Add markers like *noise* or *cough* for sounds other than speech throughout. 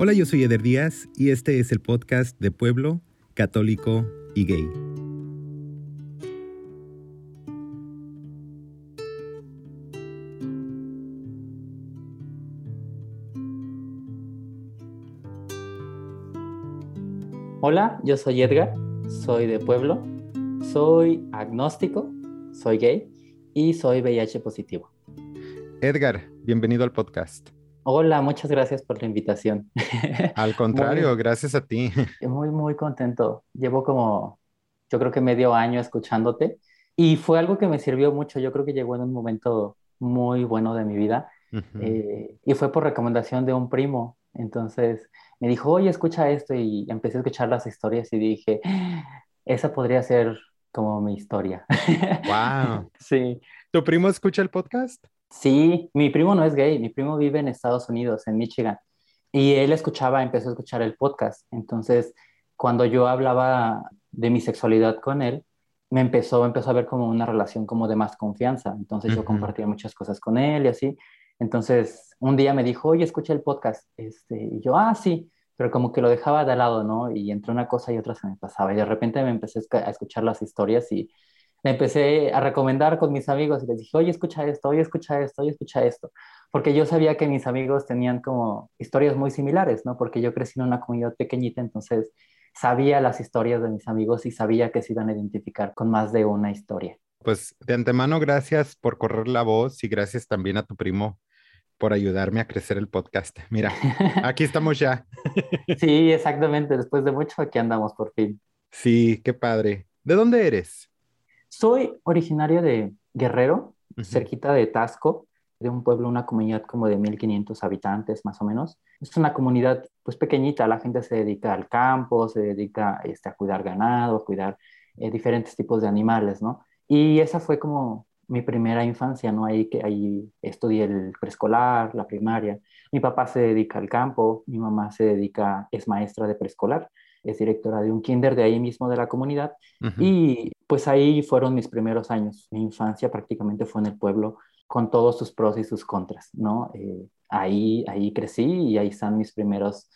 Hola, yo soy Eder Díaz y este es el podcast de Pueblo, Católico y Gay. Hola, yo soy Edgar, soy de Pueblo, soy agnóstico, soy gay y soy VIH positivo. Edgar, bienvenido al podcast. Hola, muchas gracias por la invitación. *laughs* Al contrario, gracias a ti. *laughs* Muy, muy contento. Llevo como, yo creo que medio año escuchándote y fue algo que me sirvió mucho. Yo creo que llegó en un momento muy bueno de mi vida eh, y fue por recomendación de un primo. Entonces me dijo, oye, escucha esto y empecé a escuchar las historias y dije, esa podría ser como mi historia. *laughs* Wow. sí. ¿Tu primo escucha el podcast? Sí, mi primo no es gay, mi primo vive en Estados Unidos, en Michigan, y él escuchaba, empezó a escuchar el podcast. Entonces, cuando yo hablaba de mi sexualidad con él, me empezó, empezó a ver como una relación como de más confianza. Entonces, yo compartía muchas cosas con él y así. Entonces, un día me dijo, oye, escucha el podcast. Este, y yo, ah, sí, pero como que lo dejaba de lado, ¿no? Y entre una cosa y otra se me pasaba. Y de repente me empecé a escuchar las historias y empecé a recomendar con mis amigos y les dije, oye, escucha esto, oye, escucha esto, oye, escucha esto. Porque yo sabía que mis amigos tenían como historias muy similares, ¿no? Porque yo crecí en una comunidad pequeñita, entonces sabía las historias de mis amigos y sabía que se iban a identificar con más de una historia. Pues de antemano, gracias por correr la voz y gracias también a tu primo por ayudarme a crecer el podcast. *laughs* Mira, aquí estamos ya. Sí, exactamente. Después de mucho, aquí andamos por fin. Sí, qué padre. ¿De dónde eres? Soy originario de Guerrero, cerquita de Tasco, de un pueblo, una comunidad como de 1500 habitantes más o menos. Es una comunidad pues pequeñita, la gente se dedica al campo, se dedica este, a cuidar ganado, a cuidar eh, diferentes tipos de animales, ¿no? Y esa fue como mi primera infancia, ¿no? Ahí, que, ahí estudié el preescolar, la primaria. Mi papá se dedica al campo, mi mamá se dedica, es maestra de preescolar es directora de un kinder de ahí mismo de la comunidad. Y pues ahí fueron mis primeros años. Mi infancia prácticamente fue en el pueblo con todos sus pros y sus contras, ¿no? Eh, ahí, ahí crecí y ahí están mis primeros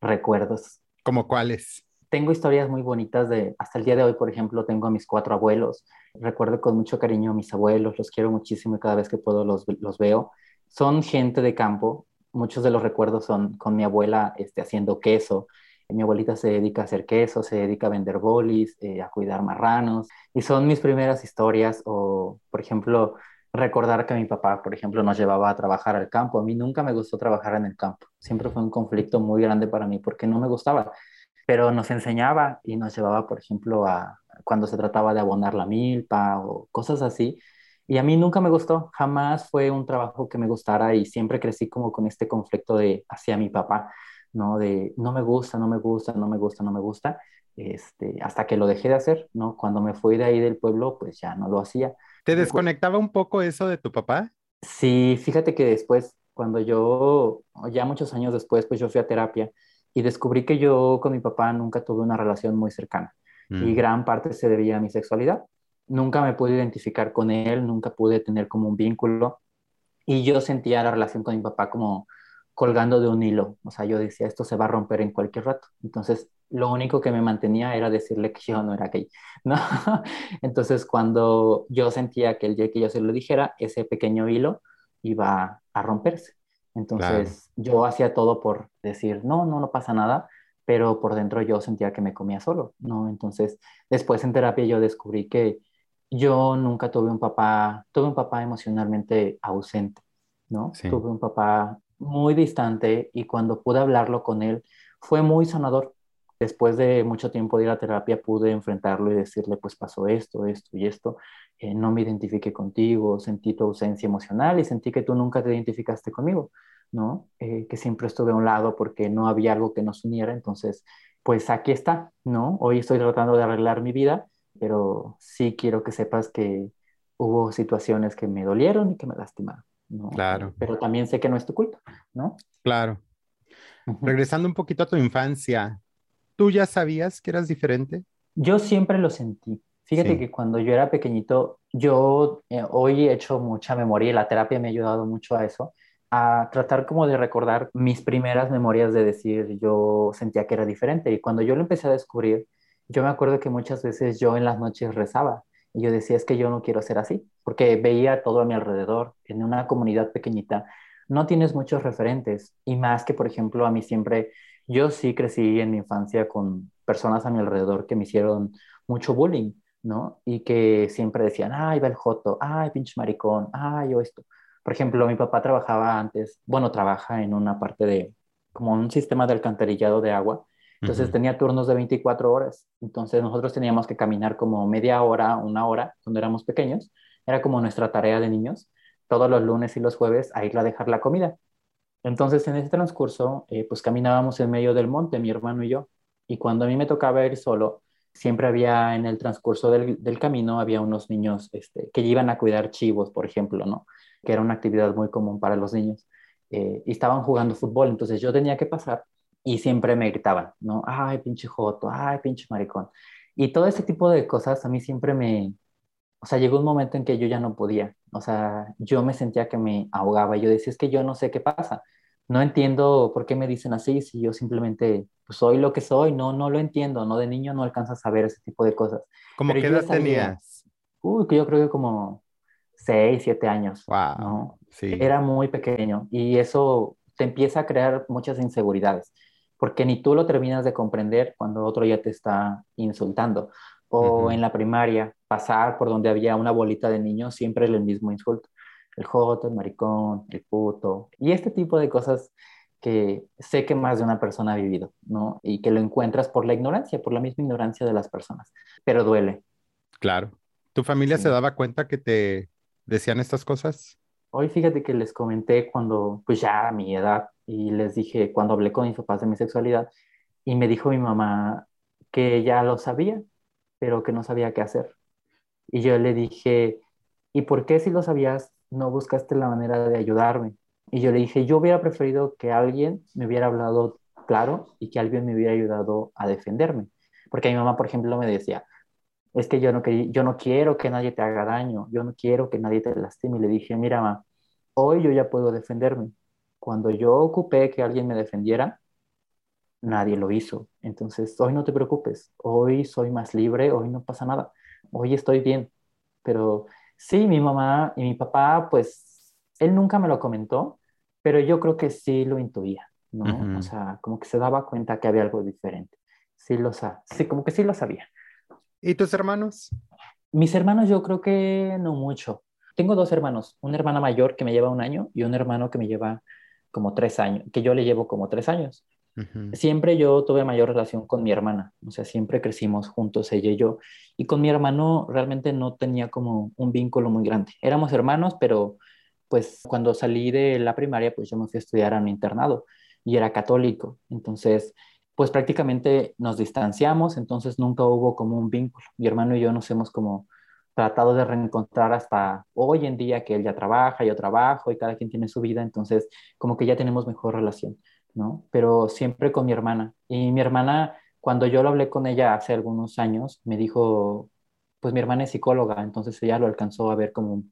recuerdos. ¿Como cuáles? Tengo historias muy bonitas de, hasta el día de hoy, por ejemplo, tengo a mis cuatro abuelos. Recuerdo con mucho cariño a mis abuelos, los quiero muchísimo y cada vez que puedo los, los veo. Son gente de campo, muchos de los recuerdos son con mi abuela este, haciendo queso, mi abuelita se dedica a hacer queso, se dedica a vender bolis, eh, a cuidar marranos. Y son mis primeras historias o, por ejemplo, recordar que mi papá, por ejemplo, nos llevaba a trabajar al campo. A mí nunca me gustó trabajar en el campo. Siempre fue un conflicto muy grande para mí porque no me gustaba. Pero nos enseñaba y nos llevaba, por ejemplo, a cuando se trataba de abonar la milpa o cosas así. Y a mí nunca me gustó, jamás fue un trabajo que me gustara y siempre crecí como con este conflicto de hacia mi papá. ¿No? De no me gusta, no me gusta, no me gusta, no me gusta, este, hasta que lo dejé de hacer, ¿no? Cuando me fui de ahí del pueblo, pues ya no lo hacía. ¿Te desconectaba un poco eso de tu papá? Sí, fíjate que después, cuando yo, ya muchos años después, pues yo fui a terapia y descubrí que yo con mi papá nunca tuve una relación muy cercana y mm. gran parte se debía a mi sexualidad. Nunca me pude identificar con él, nunca pude tener como un vínculo y yo sentía la relación con mi papá como colgando de un hilo. O sea, yo decía, esto se va a romper en cualquier rato. Entonces, lo único que me mantenía era decirle que yo no era gay, *laughs* ¿no? Entonces, cuando yo sentía que el día que yo se lo dijera, ese pequeño hilo iba a romperse. Entonces, yo hacía todo por decir, no, no, no pasa nada, pero por dentro yo sentía que me comía solo, ¿no? Entonces, después en terapia yo descubrí que yo nunca tuve un papá, tuve un papá emocionalmente ausente, ¿no? Tuve un papá muy distante y cuando pude hablarlo con él fue muy sanador. Después de mucho tiempo de ir a terapia pude enfrentarlo y decirle, pues pasó esto, esto y esto, eh, no me identifiqué contigo, sentí tu ausencia emocional y sentí que tú nunca te identificaste conmigo, ¿no? Eh, que siempre estuve a un lado porque no había algo que nos uniera, entonces, pues aquí está, ¿no? Hoy estoy tratando de arreglar mi vida, pero sí quiero que sepas que hubo situaciones que me dolieron y que me lastimaron. Claro. Pero también sé que no es tu culpa, ¿no? Claro. Regresando un poquito a tu infancia, ¿tú ya sabías que eras diferente? Yo siempre lo sentí. Fíjate que cuando yo era pequeñito, yo eh, hoy he hecho mucha memoria y la terapia me ha ayudado mucho a eso, a tratar como de recordar mis primeras memorias de decir yo sentía que era diferente y cuando yo lo empecé a descubrir, yo me acuerdo que muchas veces yo en las noches rezaba y yo decía es que yo no quiero ser así, porque veía todo a mi alrededor, en una comunidad pequeñita, no tienes muchos referentes y más que por ejemplo a mí siempre, yo sí crecí en mi infancia con personas a mi alrededor que me hicieron mucho bullying, ¿no? Y que siempre decían, ay, va el joto, ay, pinche maricón, ay, yo esto. Por ejemplo, mi papá trabajaba antes, bueno, trabaja en una parte de, como un sistema de alcantarillado de agua. Entonces tenía turnos de 24 horas. Entonces nosotros teníamos que caminar como media hora, una hora, cuando éramos pequeños. Era como nuestra tarea de niños, todos los lunes y los jueves, a ir a dejar la comida. Entonces en ese transcurso, eh, pues caminábamos en medio del monte, mi hermano y yo. Y cuando a mí me tocaba ir solo, siempre había en el transcurso del, del camino, había unos niños este, que iban a cuidar chivos, por ejemplo, ¿no? que era una actividad muy común para los niños, eh, y estaban jugando fútbol, entonces yo tenía que pasar y siempre me gritaban, ¿no? Ay, pinche joto, ay, pinche maricón. Y todo ese tipo de cosas a mí siempre me, o sea, llegó un momento en que yo ya no podía, o sea, yo me sentía que me ahogaba, yo decía, es que yo no sé qué pasa, no entiendo por qué me dicen así, si yo simplemente pues, soy lo que soy, no, no lo entiendo, no de niño no alcanzas a ver ese tipo de cosas. ¿Cómo qué edad tenías? Uy, que yo creo que como seis, siete años. Wow. Sí. Era muy pequeño y eso te empieza a crear muchas inseguridades, porque ni tú lo terminas de comprender cuando otro ya te está insultando. O en la primaria, pasar por donde había una bolita de niños, siempre el mismo insulto. El joto, el maricón, el puto. Y este tipo de cosas que sé que más de una persona ha vivido, ¿no? Y que lo encuentras por la ignorancia, por la misma ignorancia de las personas. Pero duele. Claro. ¿Tu familia se daba cuenta que te decían estas cosas? Hoy fíjate que les comenté cuando, pues ya a mi edad, y les dije, cuando hablé con mis papás de mi sexualidad, y me dijo mi mamá que ya lo sabía, pero que no sabía qué hacer. Y yo le dije, ¿y por qué si lo sabías no buscaste la manera de ayudarme? Y yo le dije, yo hubiera preferido que alguien me hubiera hablado claro y que alguien me hubiera ayudado a defenderme. Porque mi mamá, por ejemplo, me decía, es que yo no, yo no quiero que nadie te haga daño, yo no quiero que nadie te lastime. Y le dije, mira, ma, hoy yo ya puedo defenderme. Cuando yo ocupé que alguien me defendiera, nadie lo hizo. Entonces, hoy no te preocupes, hoy soy más libre, hoy no pasa nada, hoy estoy bien. Pero sí, mi mamá y mi papá, pues, él nunca me lo comentó, pero yo creo que sí lo intuía, ¿no? O sea, como que se daba cuenta que había algo diferente. Sí, lo sí, como que sí lo sabía. ¿Y tus hermanos? Mis hermanos yo creo que no mucho. Tengo dos hermanos, una hermana mayor que me lleva un año y un hermano que me lleva como tres años, que yo le llevo como tres años. Siempre yo tuve mayor relación con mi hermana, o sea, siempre crecimos juntos ella y yo, y con mi hermano realmente no tenía como un vínculo muy grande. Éramos hermanos, pero pues cuando salí de la primaria, pues yo me fui a estudiar a un internado y era católico, entonces pues prácticamente nos distanciamos, entonces nunca hubo como un vínculo. Mi hermano y yo nos hemos como tratado de reencontrar hasta hoy en día que él ya trabaja, yo trabajo y cada quien tiene su vida, entonces como que ya tenemos mejor relación, ¿no? Pero siempre con mi hermana. Y mi hermana, cuando yo lo hablé con ella hace algunos años, me dijo, pues mi hermana es psicóloga, entonces ella lo alcanzó a ver como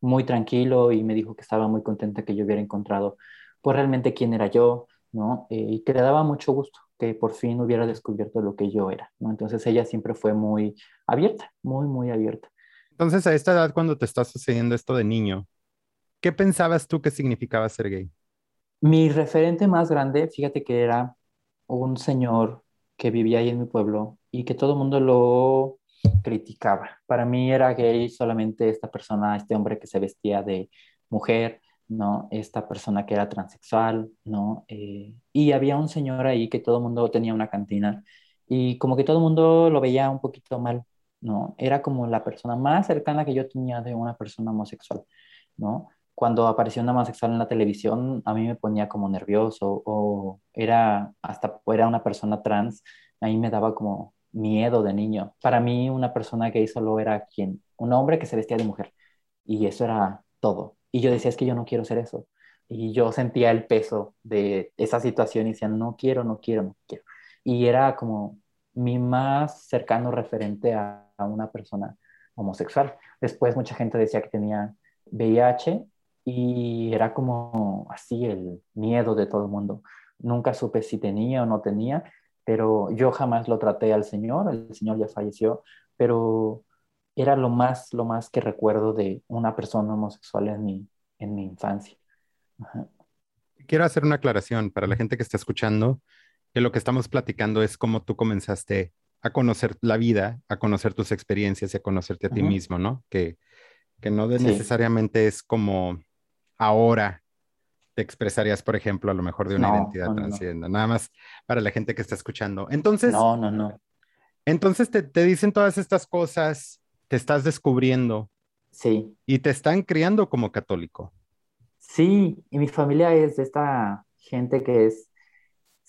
muy tranquilo y me dijo que estaba muy contenta que yo hubiera encontrado pues realmente quién era yo, ¿no? Eh, y que le daba mucho gusto que por fin hubiera descubierto lo que yo era, ¿no? Entonces ella siempre fue muy abierta, muy, muy abierta. Entonces a esta edad, cuando te está sucediendo esto de niño, ¿qué pensabas tú que significaba ser gay? Mi referente más grande, fíjate que era un señor que vivía ahí en mi pueblo y que todo el mundo lo criticaba. Para mí era gay solamente esta persona, este hombre que se vestía de mujer, ¿no? Esta persona que era transexual, ¿no? Eh, y había un señor ahí que todo el mundo tenía una cantina y como que todo el mundo lo veía un poquito mal, ¿no? Era como la persona más cercana que yo tenía de una persona homosexual, ¿no? Cuando apareció una homosexual en la televisión, a mí me ponía como nervioso o era hasta era una persona trans, a mí me daba como miedo de niño. Para mí una persona gay solo era quien, un hombre que se vestía de mujer y eso era todo. Y yo decía, es que yo no quiero ser eso. Y yo sentía el peso de esa situación y decía, no quiero, no quiero, no quiero. Y era como mi más cercano referente a, una persona homosexual. Después mucha gente decía que tenía VIH y era como así el miedo de todo el mundo. Nunca supe si tenía o no tenía, pero yo jamás lo traté al Señor, el Señor ya falleció, pero era lo más, lo más que recuerdo de una persona homosexual en mi, en mi infancia. Quiero hacer una aclaración para la gente que está escuchando, que lo que estamos platicando es cómo tú comenzaste a conocer la vida, a conocer tus experiencias y a conocerte a ti mismo, ¿no? Que, que no necesariamente es como ahora te expresarías, por ejemplo, a lo mejor de una identidad no, Nada más para la gente que está escuchando. Entonces. No, no, no. Entonces te, te, dicen todas estas cosas, te estás descubriendo. Sí. Y te están criando como católico. Sí, y mi familia es de esta gente que es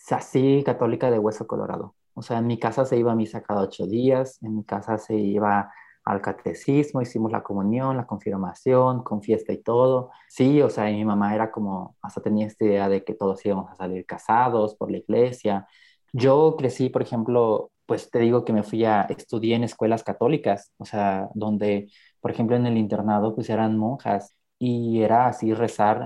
así católica de hueso colorado. O sea, en mi casa se iba a misa cada ocho días, en mi casa se iba al catecismo, hicimos la comunión, la confirmación, con fiesta y todo. Sí, o sea, mi mamá era como, hasta tenía esta idea de que todos íbamos a salir casados por la iglesia. Yo crecí, por ejemplo, pues te digo que me fui a, estudiar en escuelas católicas, o sea, donde, por ejemplo, en el internado, pues eran monjas y era así rezar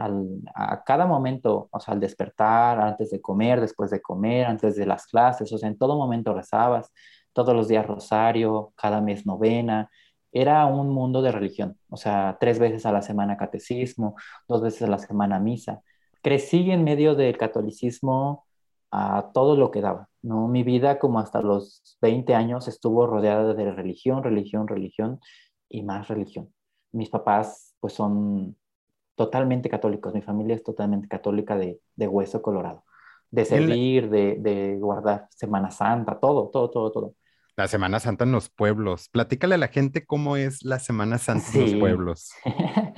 a cada momento, o sea, al despertar, antes de comer, después de comer, antes de las clases, o sea, en todo momento rezabas todos los días rosario, cada mes novena. Era un mundo de religión, o sea, tres veces a la semana catecismo, dos veces a la semana misa. Crecí en medio del catolicismo a todo lo que daba, ¿no? Mi vida como hasta los 20 años estuvo rodeada de religión, religión, religión y más religión. Mis papás pues son totalmente católicos, mi familia es totalmente católica de, de hueso colorado, de servir, de, de, guardar Semana Santa, todo, todo, todo, todo. La Semana Santa en los pueblos. Platícale a la gente cómo es la Semana Santa en los pueblos. *laughs*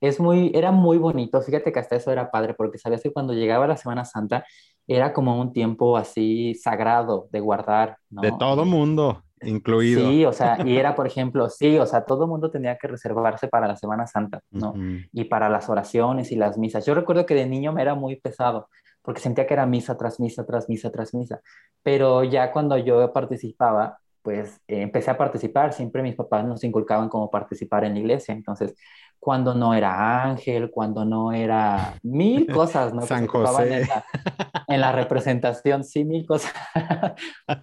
es muy, era muy bonito. Fíjate que hasta eso era padre, porque sabías que cuando llegaba la Semana Santa era como un tiempo así sagrado de guardar. De todo mundo, incluido. Sí, o sea, y era, por ejemplo, sí, o sea, todo mundo tenía que reservarse para la Semana Santa, ¿no? Y para las oraciones y las misas. Yo recuerdo que de niño me era muy pesado porque sentía que era misa tras misa, tras misa, tras misa. Pero ya cuando yo participaba, pues eh, empecé a participar, siempre mis papás nos inculcaban cómo participar en la iglesia, entonces cuando no era ángel, cuando no era mil *laughs* cosas, ¿no? San José. En la, en la, representación, sí, mil cosas. *laughs*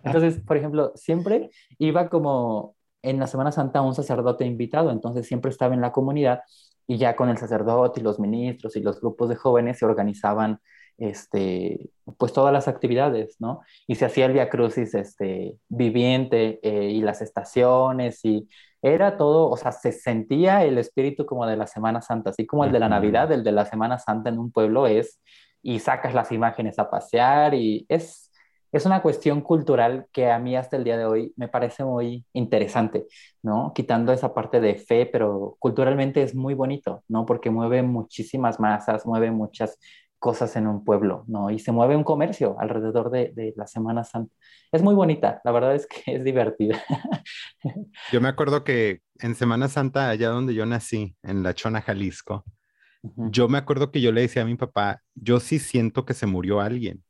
entonces, por ejemplo, siempre iba como en la Semana Santa un sacerdote invitado, entonces siempre estaba en la comunidad y ya con el sacerdote y los ministros y los grupos de jóvenes se organizaban este, pues todas las actividades, ¿no? Y se hacía el Via Crucis este, viviente eh, y las estaciones y era todo, o sea, se sentía el espíritu como de la Semana Santa, así como el de la Navidad, el de la Semana Santa en un pueblo es, y sacas las imágenes a pasear y es, es una cuestión cultural que a mí hasta el día de hoy me parece muy interesante, ¿no? Quitando esa parte de fe, pero culturalmente es muy bonito, ¿no? Porque mueve muchísimas masas, mueve muchas cosas en un pueblo, ¿no? Y se mueve un comercio alrededor de, la Semana Santa. Es muy bonita, la verdad es que *laughs* es divertida. Yo me acuerdo que en Semana Santa, allá donde yo nací, en La Chona, Jalisco, yo me acuerdo que yo le decía a mi papá, yo sí siento que se murió alguien.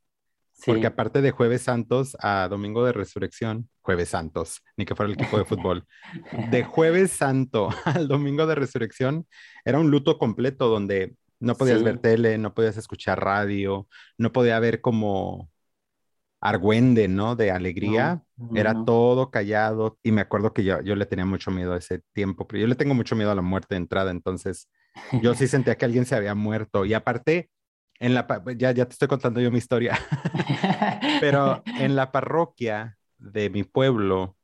Porque aparte de Jueves Santos a Domingo de Resurrección, Jueves Santos, ni que fuera el equipo de fútbol, de *laughs* Jueves Santo *laughs* al Domingo de Resurrección, era un luto completo donde no podías ver tele, no podías escuchar radio, no podía haber como argüende, ¿no? De alegría. Era todo callado. Y me acuerdo que yo, yo le tenía mucho miedo a ese tiempo, pero yo le tengo mucho miedo a la muerte de entrada. Entonces, yo sí sentía que alguien se había muerto. Y aparte, en la, ya, ya te estoy contando yo mi historia, *laughs* pero *laughs* en la parroquia de mi pueblo,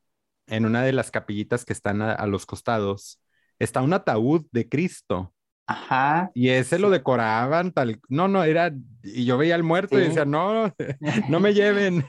en una de las capillitas que están a los costados, está un ataúd de Cristo. Ajá. Y ese lo decoraban tal, no, no, era, y yo veía al muerto y decía, no, *laughs* no me lleven.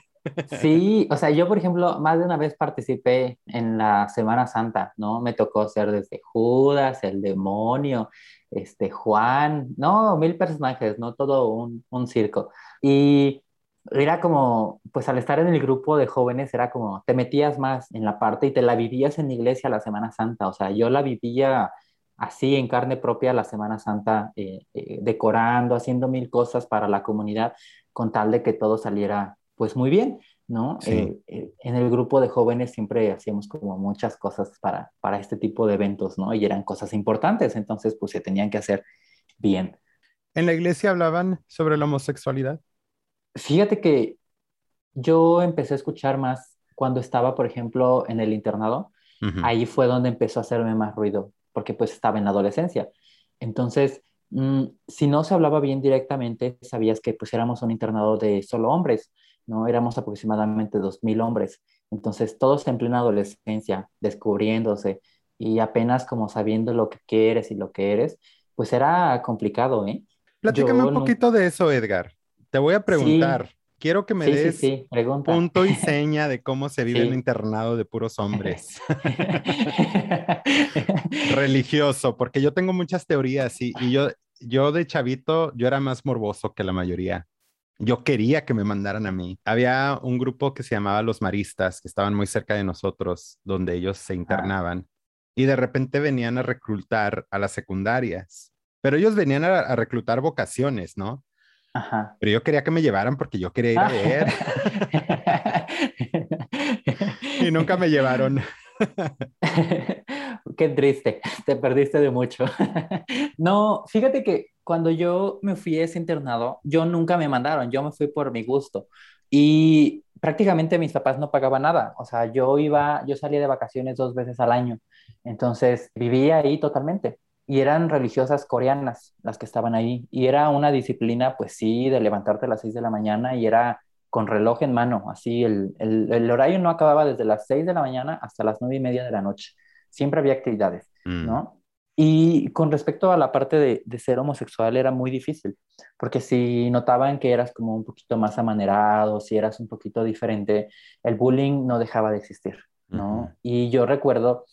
Sí, o sea, yo, por ejemplo, más de una vez participé en la Semana Santa, ¿no? Me tocó ser desde Judas, el demonio, este, Juan, no, mil personajes, ¿no? Todo un, un circo. Y era como, pues al estar en el grupo de jóvenes, era como, te metías más en la parte y te la vivías en la iglesia la Semana Santa, o sea, yo la vivía así en carne propia la Semana Santa, eh, eh, decorando, haciendo mil cosas para la comunidad, con tal de que todo saliera pues muy bien, ¿no? Eh, en el grupo de jóvenes siempre hacíamos como muchas cosas para, para este tipo de eventos, ¿no? Y eran cosas importantes, entonces pues se tenían que hacer bien. ¿En la iglesia hablaban sobre la homosexualidad? Fíjate que yo empecé a escuchar más cuando estaba, por ejemplo, en el internado. Ahí fue donde empezó a hacerme más ruido, porque pues estaba en la adolescencia. Entonces, mm, si no se hablaba bien directamente, sabías que pues éramos un internado de solo hombres, ¿no? Éramos aproximadamente 2.000 hombres. Entonces, todos en plena adolescencia, descubriéndose y apenas como sabiendo lo que quieres y lo que eres, pues era complicado, ¿eh? Platícame un poquito de eso, Edgar. Te voy a preguntar. Quiero que me des punto y *laughs* seña de cómo se vive en un internado de puros *laughs* hombres. *laughs* Religioso, porque yo tengo muchas teorías y, y, yo, yo de chavito, yo era más morboso que la mayoría. Yo quería que me mandaran a mí. Había un grupo que se llamaba Los Maristas, que estaban muy cerca de nosotros, donde ellos se ah. internaban. Y de repente venían a reclutar a las secundarias. Pero ellos venían a reclutar vocaciones, ¿no? Pero yo quería que me llevaran porque yo quería ir a ver. *laughs* y nunca me llevaron. *laughs* Qué triste, te perdiste de mucho. *laughs* no, fíjate que cuando yo me fui a ese internado, yo nunca me mandaron, yo me fui por mi gusto. Y prácticamente mis papás no pagaban nada. O sea, yo iba, yo salía de vacaciones dos veces al año. Entonces vivía ahí totalmente y eran religiosas coreanas las que estaban ahí. Y era una disciplina, pues sí, de levantarte a las 6 de la mañana y era con reloj en mano, así el, el, horario no acababa desde las 6 de la mañana hasta las 9 y media de la noche. Siempre había actividades, mm. ¿no? Y con respecto a la parte de, de, ser homosexual era muy difícil, porque si notaban que eras como un poquito más amanerado, si eras un poquito diferente, el bullying no dejaba de existir, ¿no? Y yo recuerdo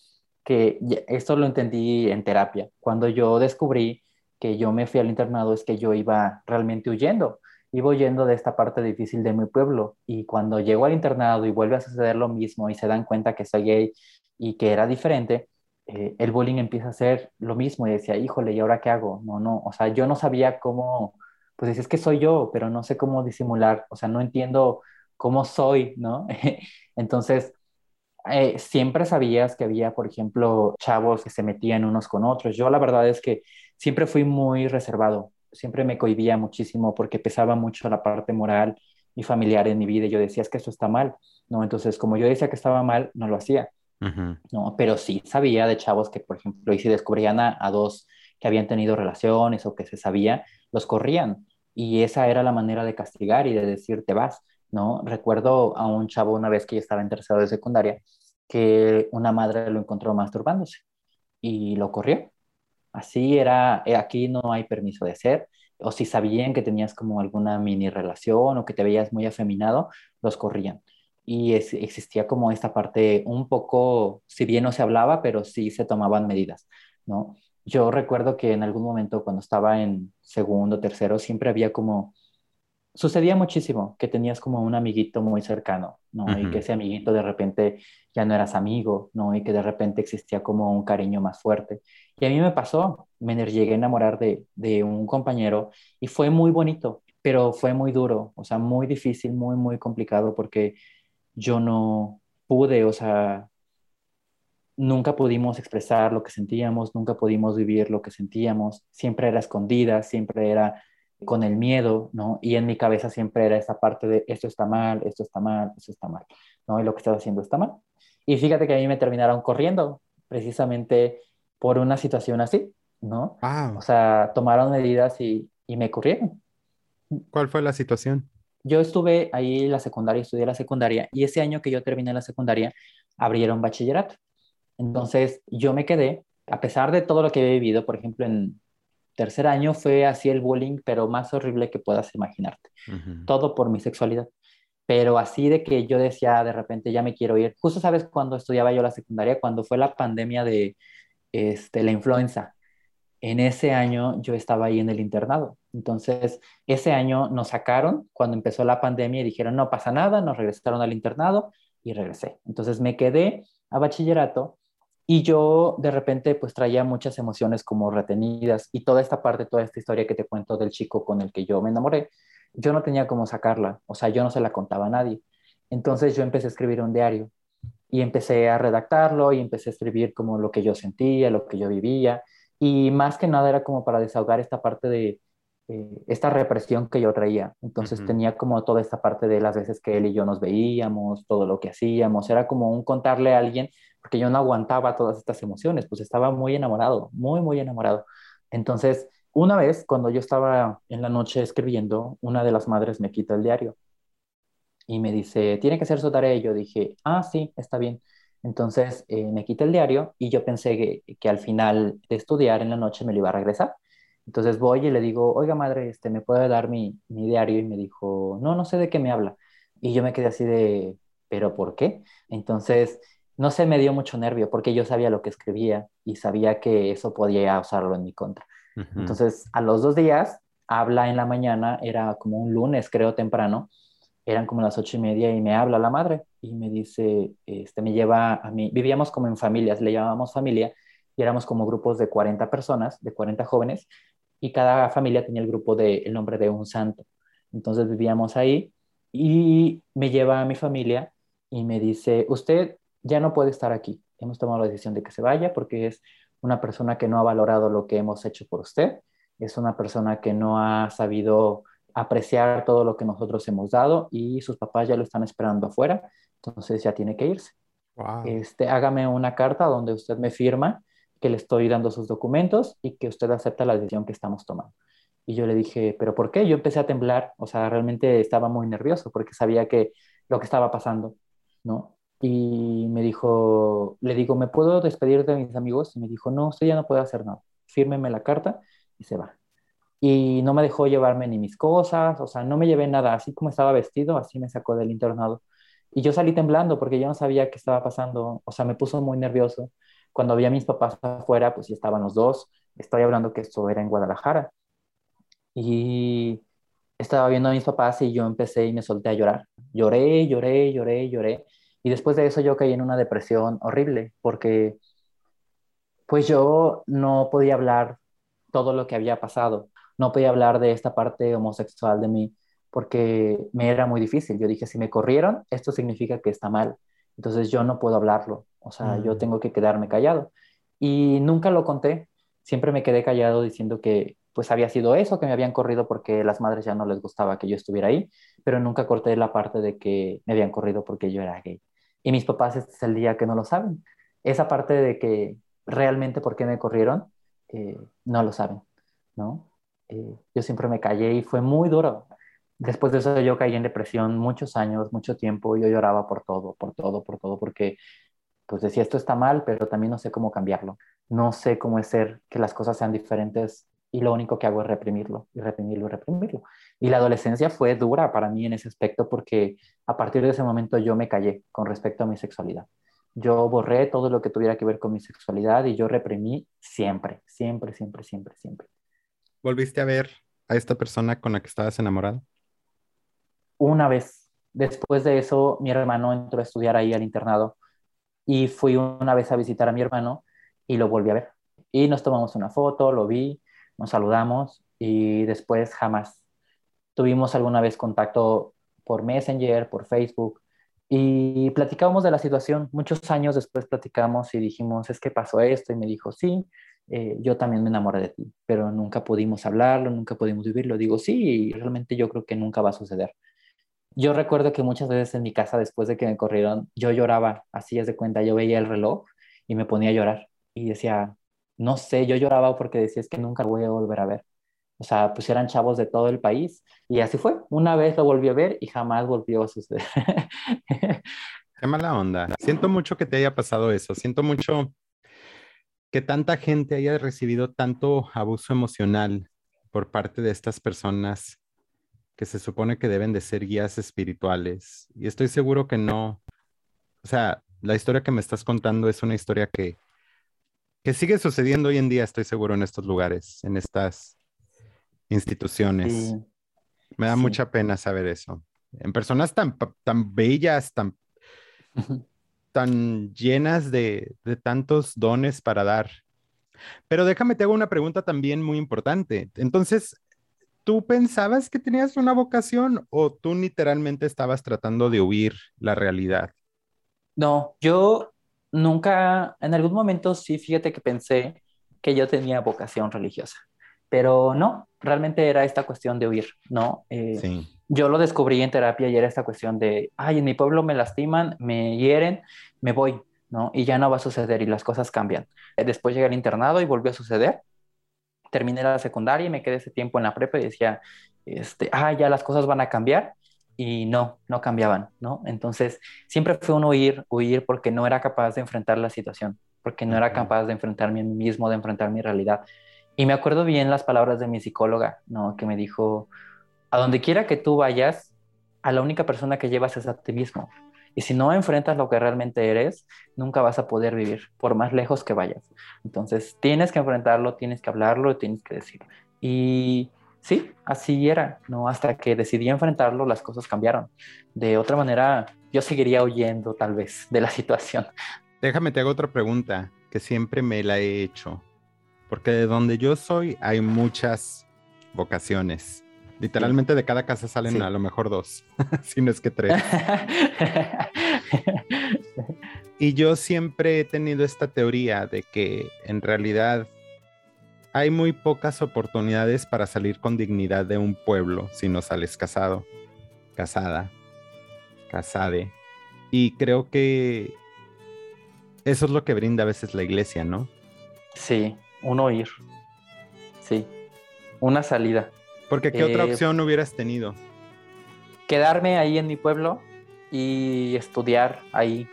que esto lo entendí en terapia. Cuando yo descubrí que yo me fui al internado es que yo iba realmente huyendo, iba huyendo de esta parte difícil de mi pueblo y cuando llego al internado y vuelve a suceder lo mismo y se dan cuenta que soy gay y que era diferente, eh, el bullying empieza a ser lo mismo y decía, híjole, ¿y ahora qué hago? No, no, o sea, yo no sabía cómo, pues es que soy yo, pero no sé cómo disimular, o sea, no entiendo cómo soy, ¿no? *laughs* Entonces, eh, siempre sabías que había, por ejemplo, chavos que se metían unos con otros. Yo la verdad es que siempre fui muy reservado, siempre me cohibía muchísimo porque pesaba mucho la parte moral y familiar en mi vida. Y yo decía, es que eso está mal, ¿no? Entonces, como yo decía que estaba mal, no lo hacía, ¿no? Pero sí sabía de chavos que, por ejemplo, y si descubrían a, a dos que habían tenido relaciones o que se sabía, los corrían. Y esa era la manera de castigar y de decir, te vas. ¿No? Recuerdo a un chavo una vez que yo estaba en tercero de secundaria, que una madre lo encontró masturbándose y lo corrió. Así era, eh, aquí no hay permiso de hacer, o si sabían que tenías como alguna mini relación o que te veías muy afeminado, los corrían. Y existía como esta parte un poco, si bien no se hablaba, pero sí se tomaban medidas, ¿no? Yo recuerdo que en algún momento cuando estaba en segundo, tercero, siempre había como sucedía muchísimo que tenías como un amiguito muy cercano, ¿no? Y que ese amiguito de repente ya no eras amigo, ¿no? Y que de repente existía como un cariño más fuerte. Y a mí me pasó, me llegué a enamorar de, de un compañero y fue muy bonito, pero fue muy duro, o sea, muy difícil, muy, muy complicado porque yo no pude, o sea, nunca pudimos expresar lo que sentíamos, nunca pudimos vivir lo que sentíamos, siempre era escondida, siempre era con el miedo, ¿no? Y en mi cabeza siempre era esa parte de esto está mal, esto está mal, esto está mal, ¿no? Y lo que estás haciendo está mal. Y fíjate que a mí me terminaron corriendo precisamente por una situación así, ¿no? O sea, tomaron medidas y, y me corrieron. ¿Cuál fue la situación? Yo estuve ahí en la secundaria, estudié la secundaria, y ese año que yo terminé la secundaria, abrieron bachillerato. Entonces, yo me quedé, a pesar de todo lo que he vivido, por ejemplo, en, tercer año fue así el bullying, pero más horrible que puedas imaginarte. Todo por mi sexualidad. Pero así de que yo decía de repente ya me quiero ir. Justo sabes cuando estudiaba yo la secundaria, cuando fue la pandemia de este, la influenza. En ese año yo estaba ahí en el internado. Entonces, ese año nos sacaron cuando empezó la pandemia y dijeron, no pasa nada, nos regresaron al internado y regresé. Entonces me quedé a bachillerato y yo de repente pues traía muchas emociones como retenidas y toda esta parte, toda esta historia que te cuento del chico con el que yo me enamoré, yo no tenía cómo sacarla, o sea, yo no se la contaba a nadie. Entonces yo empecé a escribir un diario y empecé a redactarlo y empecé a escribir como lo que yo sentía, lo que yo vivía Y más que nada era como para desahogar esta parte de eh, esta represión que yo traía. Entonces tenía como toda esta parte de las veces que él y yo nos veíamos, todo lo que hacíamos. Era como un contarle a alguien, porque yo no aguantaba todas estas emociones, pues estaba muy enamorado, muy, muy enamorado. Entonces, una vez, cuando yo estaba en la noche escribiendo, una de las madres me quita el diario y me dice, tiene que ser su tarea. Y yo dije, ah, sí, está bien. Entonces eh, me quita el diario y yo pensé que, que, al final de estudiar en la noche me lo iba a regresar. Entonces voy y le digo, oiga madre, este, ¿me puede dar mi, mi diario? Y me dijo, no, no sé de qué me habla. Y yo me quedé así de, ¿pero por qué? Entonces, no sé, me dio mucho nervio porque yo sabía lo que escribía y sabía que eso podía usarlo en mi contra. Entonces, a los dos días, habla en la mañana, era como un lunes, creo, temprano, eran como las ocho y media y me habla la madre y me dice, este, me lleva a mí, vivíamos como en familias, le llamábamos familia y éramos como grupos de 40 personas, de 40 jóvenes y cada familia tenía el grupo de el nombre de un santo. Entonces vivíamos ahí y me lleva a mi familia y me dice, usted ya no puede estar aquí. Hemos tomado la decisión de que se vaya porque es una persona que no ha valorado lo que hemos hecho por usted, es una persona que no ha sabido apreciar todo lo que nosotros hemos dado y sus papás ya lo están esperando afuera, entonces ya tiene que irse. Este, hágame una carta donde usted me firma que le estoy dando sus documentos y que usted acepta la decisión que estamos tomando. Y yo le dije, ¿pero por qué? Yo empecé a temblar, o sea, realmente estaba muy nervioso porque sabía que lo que estaba pasando, ¿no? Y me dijo, le digo, ¿me puedo despedir de mis amigos? Y me dijo, no, usted ya no puede hacer nada, fírmeme la carta y se va y no me dejó llevarme ni mis cosas, o sea, no me llevé nada, así como estaba vestido, así me sacó del internado. Y yo salí temblando porque yo no sabía qué estaba pasando, o sea, me puso muy nervioso. Cuando vi a mis papás afuera, pues ya estaban los dos, estoy hablando que esto era en Guadalajara. Y estaba viendo a mis papás y yo empecé y me solté a llorar. Lloré, lloré, lloré, lloré. Y después de eso yo caí en una depresión horrible porque pues yo no podía hablar todo lo que había pasado no podía hablar de esta parte homosexual de mí porque me era muy difícil. Yo dije, si me corrieron, esto significa que está mal. Entonces yo no puedo hablarlo. O sea, yo mm. tengo que quedarme callado. Y nunca lo conté. Siempre me quedé callado diciendo que pues había sido eso, que me habían corrido porque las madres ya no les gustaba que yo estuviera ahí, pero nunca corté la parte de que me habían corrido porque yo era gay. Y mis papás este es el día que no lo saben. Esa parte de que realmente por qué me corrieron, eh, no lo saben, ¿no? Eh, yo siempre me callé y fue muy duro. Después de eso yo caí en depresión muchos años, mucho tiempo, yo lloraba por todo, por todo, por todo, porque pues decía esto está mal, pero también no sé cómo cambiarlo. No sé cómo es ser que las cosas sean diferentes y lo único que hago es reprimirlo y reprimirlo y reprimirlo. Y la adolescencia fue dura para mí en ese aspecto porque a partir de ese momento yo me callé con respecto a mi sexualidad. Yo borré todo lo que tuviera que ver con mi sexualidad y yo reprimí siempre, siempre, siempre, siempre, siempre. ¿Volviste a ver a esta persona con la que estabas enamorado? Una vez. Después de eso, mi hermano entró a estudiar ahí al internado y fui una vez a visitar a mi hermano y lo volví a ver. Y nos tomamos una foto, lo vi, nos saludamos y después jamás. Tuvimos alguna vez contacto por Messenger, por Facebook y platicábamos de la situación. Muchos años después platicamos y dijimos, es que pasó esto y me dijo, sí, eh, yo también me enamoré de ti, pero nunca pudimos hablarlo, nunca pudimos vivirlo. Digo, sí, realmente yo creo que nunca va a suceder. Yo recuerdo que muchas veces en mi casa, después de que me corrieron, yo lloraba, así es de cuenta, yo veía el reloj y me ponía a llorar y decía, no sé, yo lloraba porque decía, es que nunca voy a volver a ver. O sea, pues eran chavos de todo el país y así fue. Una vez lo volví a ver y jamás volvió a suceder. *laughs* Qué mala onda. Siento mucho que te haya pasado eso. Siento mucho que tanta gente haya recibido tanto abuso emocional por parte de estas personas que se supone que deben de ser guías espirituales. Y estoy seguro que no. O sea, la historia que me estás contando es una historia que, que sigue sucediendo hoy en día, estoy seguro, en estos lugares, en estas instituciones. Me da mucha pena saber eso. En personas tan, tan bellas, tan, tan llenas de, tantos dones para dar. Pero déjame te hago una pregunta también muy importante. Entonces, ¿tú pensabas que tenías una vocación o tú literalmente estabas tratando de huir la realidad? No, yo nunca, en algún momento sí, fíjate que pensé que yo tenía vocación religiosa. Pero no, realmente era esta cuestión de huir, ¿no? Eh, sí. Yo lo descubrí en terapia y era esta cuestión de, ay, en mi pueblo me lastiman, me hieren, me voy, ¿no? Y ya no va a suceder y las cosas cambian. Después llegué al internado y volvió a suceder. Terminé la secundaria y me quedé ese tiempo en la prepa y decía, este, ah, ya las cosas van a cambiar y no, no cambiaban, ¿no? Entonces, siempre fue un huir, huir porque no era capaz de enfrentar la situación, porque no era capaz de enfrentarme a mí mismo, de enfrentar mi realidad. Y me acuerdo bien las palabras de mi psicóloga, ¿no? Que me dijo, a donde quiera que tú vayas, a la única persona que llevas es a ti mismo. Y si no enfrentas lo que realmente eres, nunca vas a poder vivir, por más lejos que vayas. Entonces, tienes que enfrentarlo, tienes que hablarlo, tienes que decirlo. Y sí, así era, ¿no? Hasta que decidí enfrentarlo, las cosas cambiaron. De otra manera, yo seguiría huyendo tal vez de la *laughs* situación. Déjame te hago otra pregunta que siempre me la he hecho. Porque de donde yo soy hay muchas vocaciones. Literalmente de cada casa salen a lo mejor dos, *laughs* si no es que tres. *laughs* y yo siempre he tenido esta teoría de que en realidad hay muy pocas oportunidades para salir con dignidad de un pueblo si no sales casado, casada, casade. Y creo que eso es lo que brinda a veces la iglesia, ¿no? Sí, un oír. Sí, una salida. Porque ¿qué otra eh, opción hubieras tenido? Quedarme ahí en mi pueblo y estudiar ahí,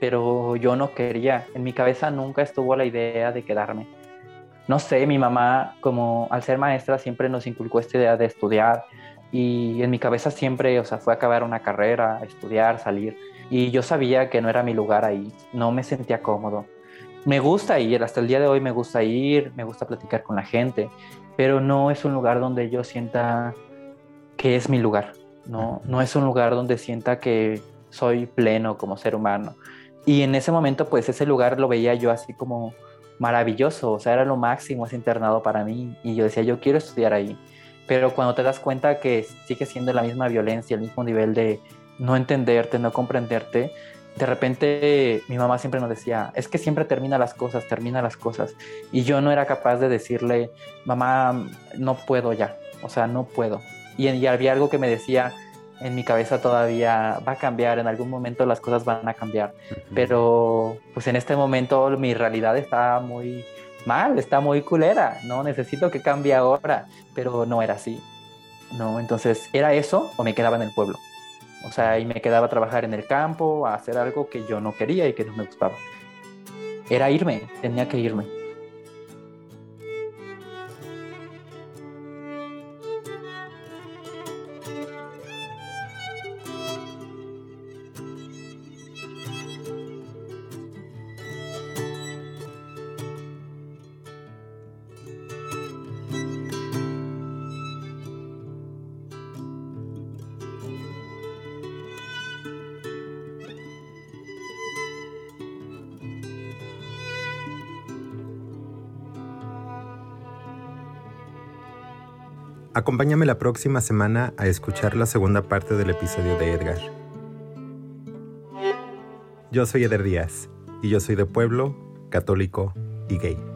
pero yo no quería. En mi cabeza nunca estuvo la idea de quedarme. No sé, mi mamá, como al ser maestra, siempre nos inculcó esta idea de estudiar y en mi cabeza siempre, o sea, fue acabar una carrera, estudiar, salir. Y yo sabía que no era mi lugar ahí, no me sentía cómodo. Me gusta ir, hasta el día de hoy me gusta ir, me gusta platicar con la gente, pero no es un lugar donde yo sienta que es mi lugar, ¿no? No es un lugar donde sienta que soy pleno como ser humano. Y en ese momento, pues ese lugar lo veía yo así como maravilloso, o sea, era lo máximo ese internado para mí. Y yo decía, yo quiero estudiar ahí. Pero cuando te das cuenta que sigue siendo la misma violencia, el mismo nivel de no entenderte, no comprenderte, de repente mi mamá siempre nos decía, es que siempre termina las cosas, termina las cosas. Y yo no era capaz de decirle, mamá, no puedo ya, o sea, no puedo. Y, y, había algo que me decía en mi cabeza todavía, va a cambiar, en algún momento las cosas van a cambiar. Pero pues en este momento mi realidad está muy mal, está muy culera, ¿no? Necesito que cambie ahora, pero no era así. No, entonces, ¿era eso o me quedaba en el pueblo? O sea, y me quedaba a trabajar en el campo, a hacer algo que yo no quería y que no me gustaba. Era irme, tenía que irme. Acompáñame la próxima semana a escuchar la segunda parte del episodio de Edgar. Yo soy Eder Díaz y yo soy de pueblo, católico y gay.